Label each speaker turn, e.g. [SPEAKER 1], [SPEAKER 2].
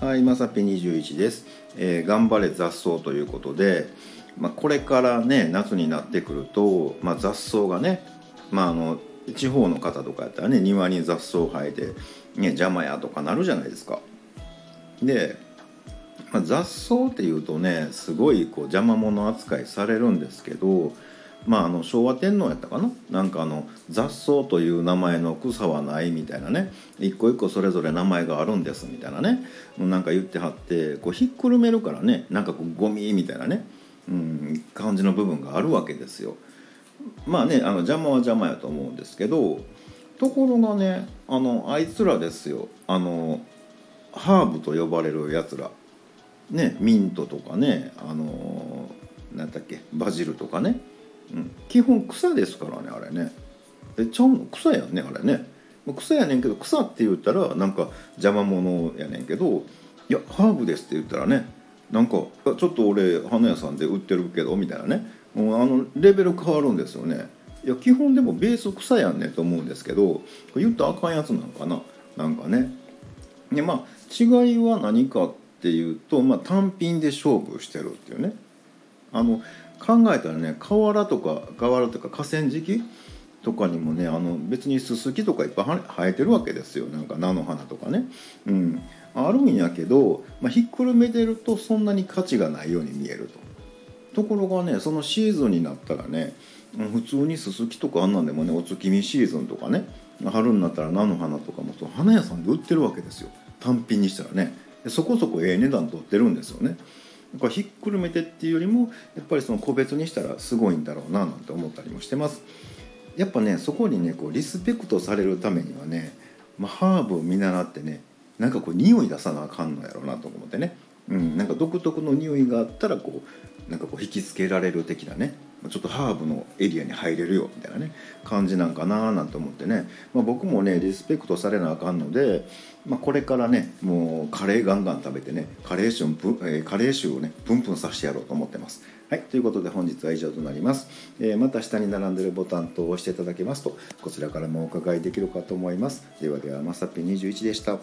[SPEAKER 1] はい、まさぴ21です、えー頑張れ雑草ということで、まあ、これからね夏になってくると、まあ、雑草がね、まあ、あの地方の方とかやったらね庭に雑草生えて、ね、邪魔やとかなるじゃないですか。で、まあ、雑草っていうとねすごいこう邪魔者扱いされるんですけど、まあ、あの昭和天皇やったかな？なんかあの雑草という名前の草はないみたいなね。一個一個それぞれ名前があるんですみたいなね。なんか言ってはってこうひっくるめるからねなんかこうゴミみたいなね、うん、感じの部分があるわけですよ。まあねあの邪魔は邪魔やと思うんですけどところがねあのあいつらですよ。あのハーブと呼ばれるやつら。ねミントとかねあのなんだっけ？バジルとかね、うん、基本草ですからねあれね。えちゃうの？草やんねあれね。草やねんけど草って言ったらなんか邪魔者やねんけどいやハーブですって言ったらねなんかちょっと俺花屋さんで売ってるけどみたいなね。もうあのレベル変わるんですよね。いや基本でもベース草やんねと思うんですけど言ったらあかんやつなんかな。なんかね。でまあ違いは何かっていうと、まあ、単品で勝負してるっていうね。あの考えたらね河原とか河原とか河川敷とかにもねあの別にススキとかいっぱい生えてるわけですよ。なんか菜の花とかね、うん、あるんやけど、まあ、ひっくるめてるとそんなに価値がないように見えると。ところがねそのシーズンになったらね普通にススキとかあんなんでもねお月見シーズンとかね春になったら菜の花とかもそう花屋さんで売ってるわけですよ。単品にしたらね。そこそこええ値段取ってるんですよね。だかひっくるめてっていうよりもやっぱりその個別にしたらすごいんだろうななんて思ったりもしてます。やっぱねそこにねこうリスペクトされるためにはね、まあ、ハーブを見習ってねなんかこう匂い出さなあかんのやろうなと思ってね、うん、なんか独特の匂いがあったらこうなんかこう引きつけられる的なね。ちょっとハーブのエリアに入れるよみたいなね感じなんかななんて思ってね、まあ、僕もねリスペクトされなあかんので、まあ、これからねもうカレーガンガン食べてねカレー臭ぶ、えーカレー臭をねプンプンさせてやろうと思ってます。はい、ということで本日は以上となります、えーまた下に並んでるボタンと押していただけますとこちらからもお伺いできるかと思います。ではではまさぴ21でした。